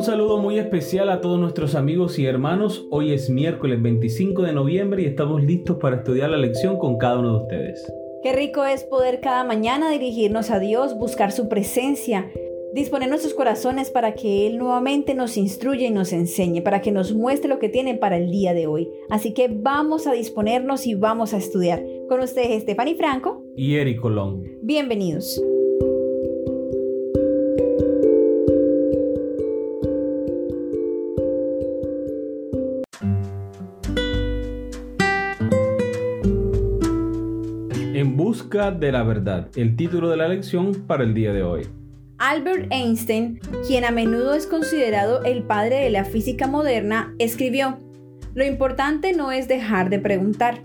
Un saludo muy especial a todos nuestros amigos y hermanos. Hoy es miércoles 25 de noviembre y estamos listos para estudiar la lección con cada uno de ustedes. Qué rico es poder cada mañana dirigirnos a Dios, buscar su presencia, disponer nuestros corazones para que Él nuevamente nos instruya y nos enseñe, para que nos muestre lo que tiene para el día de hoy. Así que vamos a disponernos y vamos a estudiar. Con ustedes Stephanie Franco y Eric Colón. Bienvenidos. En busca de la verdad, el título de la lección para el día de hoy. Albert Einstein, quien a menudo es considerado el padre de la física moderna, escribió, Lo importante no es dejar de preguntar.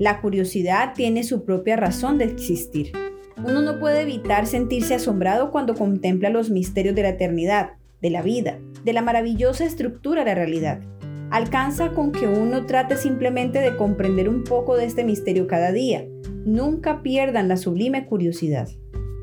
La curiosidad tiene su propia razón de existir. Uno no puede evitar sentirse asombrado cuando contempla los misterios de la eternidad, de la vida, de la maravillosa estructura de la realidad. Alcanza con que uno trate simplemente de comprender un poco de este misterio cada día, Nunca pierdan la sublime curiosidad.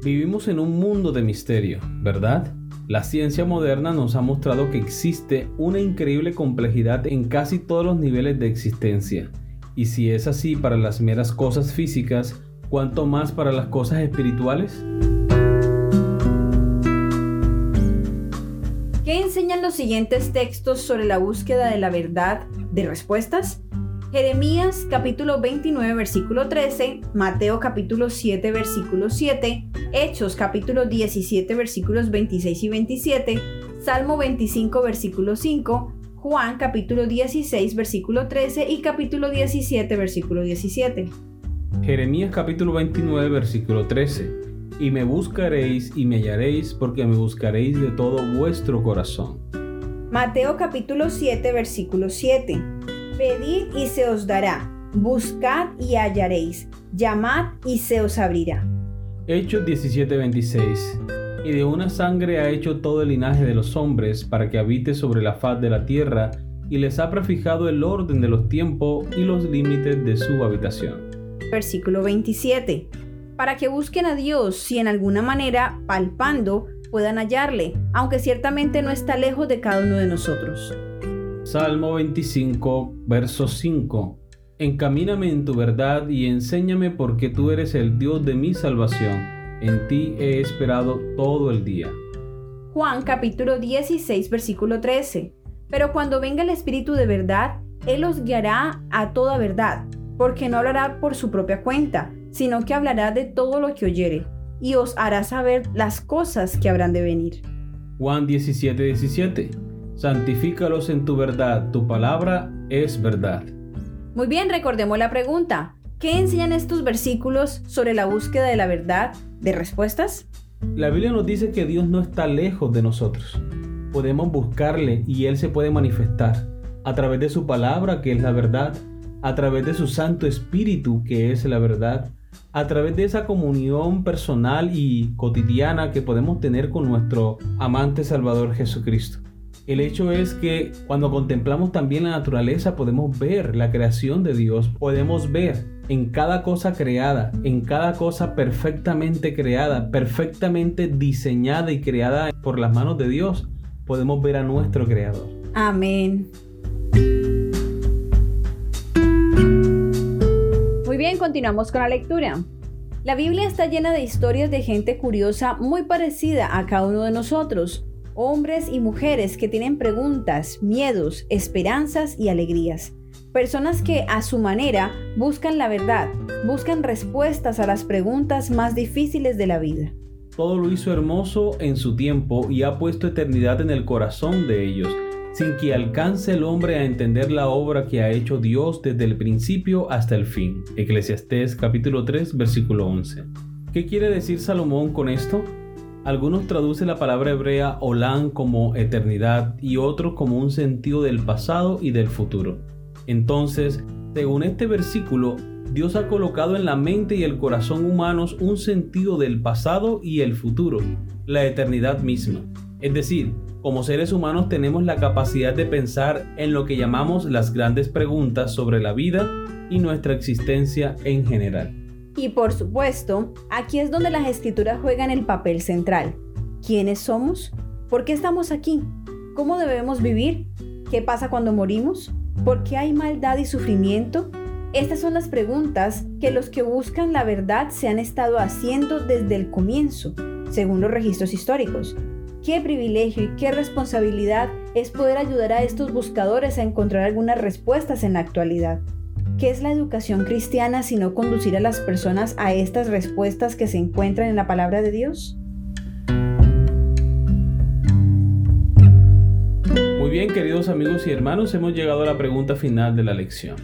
Vivimos en un mundo de misterio, ¿verdad? La ciencia moderna nos ha mostrado que existe una increíble complejidad en casi todos los niveles de existencia. Y si es así para las meras cosas físicas, ¿cuánto más para las cosas espirituales? ¿Qué enseñan los siguientes textos sobre la búsqueda de la verdad de respuestas? Jeremías capítulo 29 versículo 13, Mateo capítulo 7 versículo 7, Hechos capítulo 17 versículos 26 y 27, Salmo 25 versículo 5, Juan capítulo 16 versículo 13 y capítulo 17 versículo 17. Jeremías capítulo 29 versículo 13. Y me buscaréis y me hallaréis porque me buscaréis de todo vuestro corazón. Mateo capítulo 7 versículo 7. Pedid y se os dará, buscad y hallaréis, llamad y se os abrirá. Hechos 17:26 Y de una sangre ha hecho todo el linaje de los hombres para que habite sobre la faz de la tierra, y les ha prefijado el orden de los tiempos y los límites de su habitación. Versículo 27 Para que busquen a Dios si en alguna manera, palpando, puedan hallarle, aunque ciertamente no está lejos de cada uno de nosotros. Salmo 25, verso 5. Encamíname en tu verdad y enséñame porque tú eres el Dios de mi salvación. En ti he esperado todo el día. Juan capítulo 16, versículo 13. Pero cuando venga el Espíritu de verdad, Él os guiará a toda verdad, porque no hablará por su propia cuenta, sino que hablará de todo lo que oyere, y os hará saber las cosas que habrán de venir. Juan 17, 17 santifícalos en tu verdad, tu palabra es verdad. Muy bien, recordemos la pregunta. ¿Qué enseñan estos versículos sobre la búsqueda de la verdad, de respuestas? La Biblia nos dice que Dios no está lejos de nosotros. Podemos buscarle y Él se puede manifestar a través de su palabra, que es la verdad, a través de su Santo Espíritu, que es la verdad, a través de esa comunión personal y cotidiana que podemos tener con nuestro amante Salvador Jesucristo. El hecho es que cuando contemplamos también la naturaleza podemos ver la creación de Dios, podemos ver en cada cosa creada, en cada cosa perfectamente creada, perfectamente diseñada y creada por las manos de Dios, podemos ver a nuestro Creador. Amén. Muy bien, continuamos con la lectura. La Biblia está llena de historias de gente curiosa muy parecida a cada uno de nosotros hombres y mujeres que tienen preguntas, miedos, esperanzas y alegrías. Personas que a su manera buscan la verdad, buscan respuestas a las preguntas más difíciles de la vida. Todo lo hizo hermoso en su tiempo y ha puesto eternidad en el corazón de ellos, sin que alcance el hombre a entender la obra que ha hecho Dios desde el principio hasta el fin. Eclesiastés capítulo 3 versículo 11. ¿Qué quiere decir Salomón con esto? Algunos traducen la palabra hebrea olam como eternidad y otros como un sentido del pasado y del futuro. Entonces, según este versículo, Dios ha colocado en la mente y el corazón humanos un sentido del pasado y el futuro, la eternidad misma. Es decir, como seres humanos tenemos la capacidad de pensar en lo que llamamos las grandes preguntas sobre la vida y nuestra existencia en general. Y por supuesto, aquí es donde las escrituras juegan el papel central. ¿Quiénes somos? ¿Por qué estamos aquí? ¿Cómo debemos vivir? ¿Qué pasa cuando morimos? ¿Por qué hay maldad y sufrimiento? Estas son las preguntas que los que buscan la verdad se han estado haciendo desde el comienzo, según los registros históricos. Qué privilegio y qué responsabilidad es poder ayudar a estos buscadores a encontrar algunas respuestas en la actualidad. ¿Qué es la educación cristiana sino conducir a las personas a estas respuestas que se encuentran en la palabra de Dios? Muy bien, queridos amigos y hermanos, hemos llegado a la pregunta final de la lección.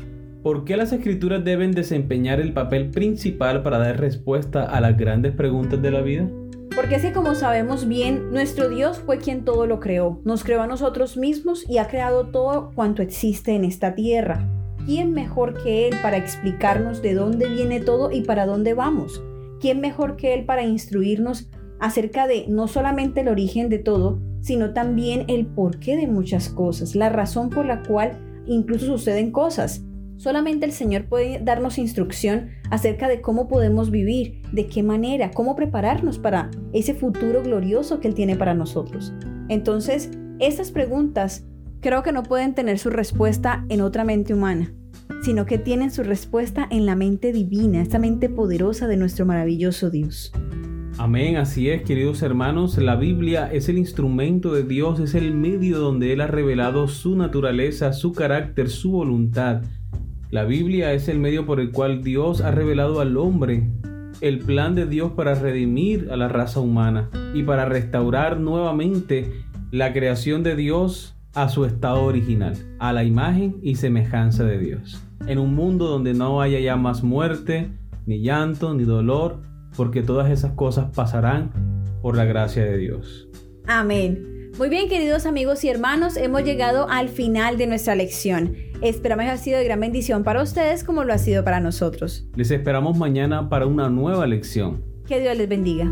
¿Por qué las escrituras deben desempeñar el papel principal para dar respuesta a las grandes preguntas de la vida? Porque así como sabemos bien, nuestro Dios fue quien todo lo creó, nos creó a nosotros mismos y ha creado todo cuanto existe en esta tierra. ¿Quién mejor que Él para explicarnos de dónde viene todo y para dónde vamos? ¿Quién mejor que Él para instruirnos acerca de no solamente el origen de todo, sino también el porqué de muchas cosas, la razón por la cual incluso suceden cosas? Solamente el Señor puede darnos instrucción acerca de cómo podemos vivir, de qué manera, cómo prepararnos para ese futuro glorioso que Él tiene para nosotros. Entonces, estas preguntas creo que no pueden tener su respuesta en otra mente humana, sino que tienen su respuesta en la mente divina, esta mente poderosa de nuestro maravilloso Dios. Amén, así es, queridos hermanos, la Biblia es el instrumento de Dios, es el medio donde Él ha revelado su naturaleza, su carácter, su voluntad la Biblia es el medio por el cual Dios ha revelado al hombre el plan de Dios para redimir a la raza humana y para restaurar nuevamente la creación de Dios a su estado original, a la imagen y semejanza de Dios. En un mundo donde no haya ya más muerte, ni llanto, ni dolor, porque todas esas cosas pasarán por la gracia de Dios. Amén. Muy bien, queridos amigos y hermanos, hemos llegado al final de nuestra lección. Esperamos que haya sido de gran bendición para ustedes como lo ha sido para nosotros. Les esperamos mañana para una nueva lección. Que Dios les bendiga.